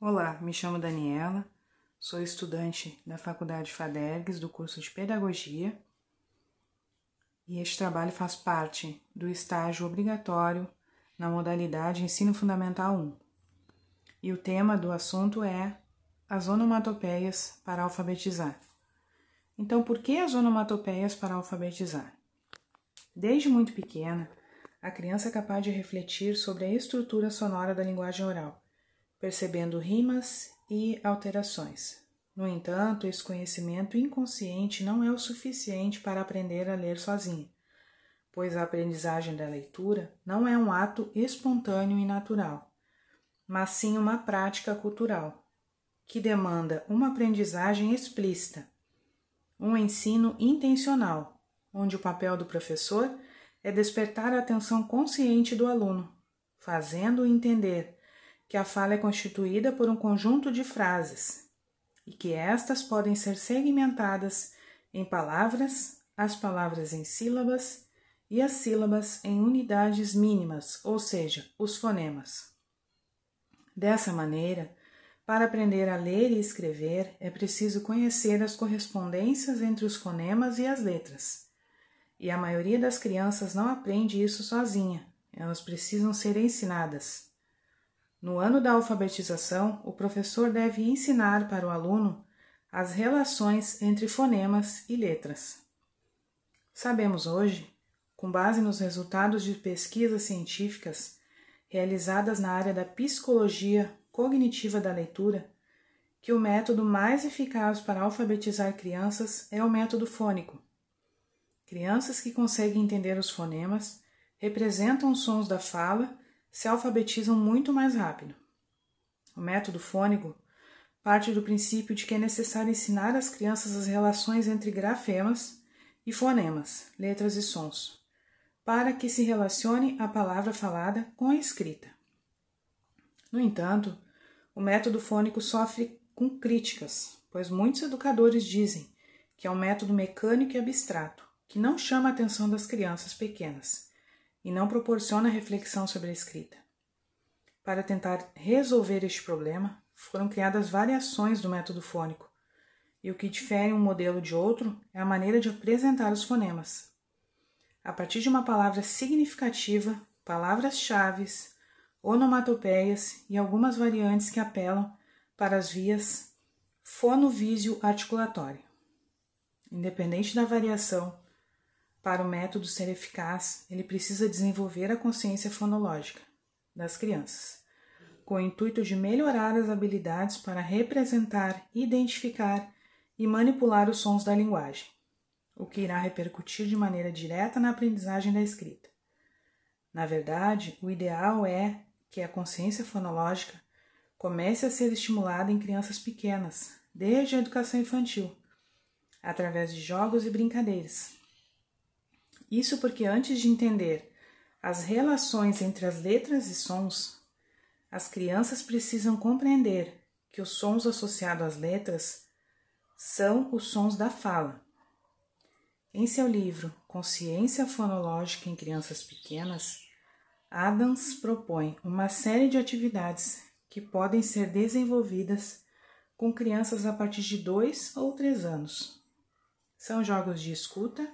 Olá, me chamo Daniela, sou estudante da Faculdade FADERGS do curso de Pedagogia e este trabalho faz parte do estágio obrigatório na modalidade Ensino Fundamental 1. E o tema do assunto é as onomatopeias para alfabetizar. Então, por que as onomatopeias para alfabetizar? Desde muito pequena, a criança é capaz de refletir sobre a estrutura sonora da linguagem oral percebendo rimas e alterações. No entanto, esse conhecimento inconsciente não é o suficiente para aprender a ler sozinho, pois a aprendizagem da leitura não é um ato espontâneo e natural, mas sim uma prática cultural, que demanda uma aprendizagem explícita, um ensino intencional, onde o papel do professor é despertar a atenção consciente do aluno, fazendo-o entender que a fala é constituída por um conjunto de frases e que estas podem ser segmentadas em palavras, as palavras em sílabas e as sílabas em unidades mínimas, ou seja, os fonemas. Dessa maneira, para aprender a ler e escrever, é preciso conhecer as correspondências entre os fonemas e as letras. E a maioria das crianças não aprende isso sozinha, elas precisam ser ensinadas. No ano da alfabetização, o professor deve ensinar para o aluno as relações entre fonemas e letras. Sabemos hoje, com base nos resultados de pesquisas científicas realizadas na área da psicologia cognitiva da leitura, que o método mais eficaz para alfabetizar crianças é o método fônico. Crianças que conseguem entender os fonemas representam os sons da fala se alfabetizam muito mais rápido. O método fônico parte do princípio de que é necessário ensinar às crianças as relações entre grafemas e fonemas, letras e sons, para que se relacione a palavra falada com a escrita. No entanto, o método fônico sofre com críticas, pois muitos educadores dizem que é um método mecânico e abstrato, que não chama a atenção das crianças pequenas e não proporciona reflexão sobre a escrita. Para tentar resolver este problema, foram criadas variações do método fônico, e o que difere um modelo de outro é a maneira de apresentar os fonemas. A partir de uma palavra significativa, palavras-chave, onomatopeias e algumas variantes que apelam para as vias fonovísio-articulatório. Independente da variação, para o método ser eficaz, ele precisa desenvolver a consciência fonológica das crianças, com o intuito de melhorar as habilidades para representar, identificar e manipular os sons da linguagem, o que irá repercutir de maneira direta na aprendizagem da escrita. Na verdade, o ideal é que a consciência fonológica comece a ser estimulada em crianças pequenas, desde a educação infantil, através de jogos e brincadeiras, isso porque antes de entender as relações entre as letras e sons, as crianças precisam compreender que os sons associados às letras são os sons da fala. Em seu livro Consciência Fonológica em Crianças Pequenas, Adams propõe uma série de atividades que podem ser desenvolvidas com crianças a partir de dois ou três anos. São jogos de escuta,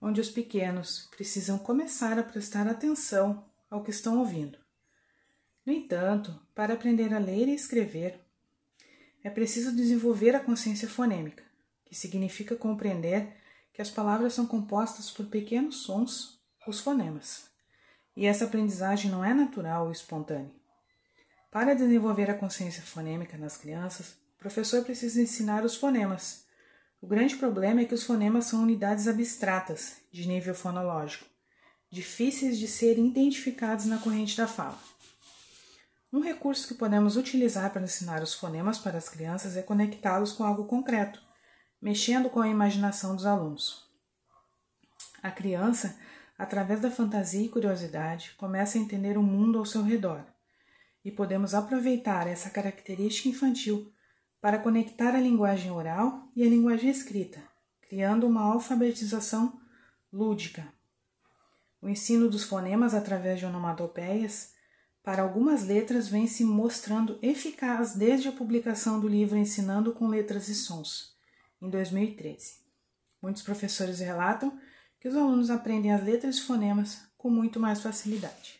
onde os pequenos precisam começar a prestar atenção ao que estão ouvindo. No entanto, para aprender a ler e escrever, é preciso desenvolver a consciência fonêmica, que significa compreender que as palavras são compostas por pequenos sons, os fonemas. E essa aprendizagem não é natural ou espontânea. Para desenvolver a consciência fonêmica nas crianças, o professor precisa ensinar os fonemas, o grande problema é que os fonemas são unidades abstratas de nível fonológico, difíceis de serem identificados na corrente da fala. Um recurso que podemos utilizar para ensinar os fonemas para as crianças é conectá-los com algo concreto, mexendo com a imaginação dos alunos. A criança, através da fantasia e curiosidade, começa a entender o mundo ao seu redor, e podemos aproveitar essa característica infantil para conectar a linguagem oral e a linguagem escrita, criando uma alfabetização lúdica. O ensino dos fonemas através de onomatopeias para algumas letras vem se mostrando eficaz desde a publicação do livro Ensinando com Letras e Sons, em 2013. Muitos professores relatam que os alunos aprendem as letras e fonemas com muito mais facilidade.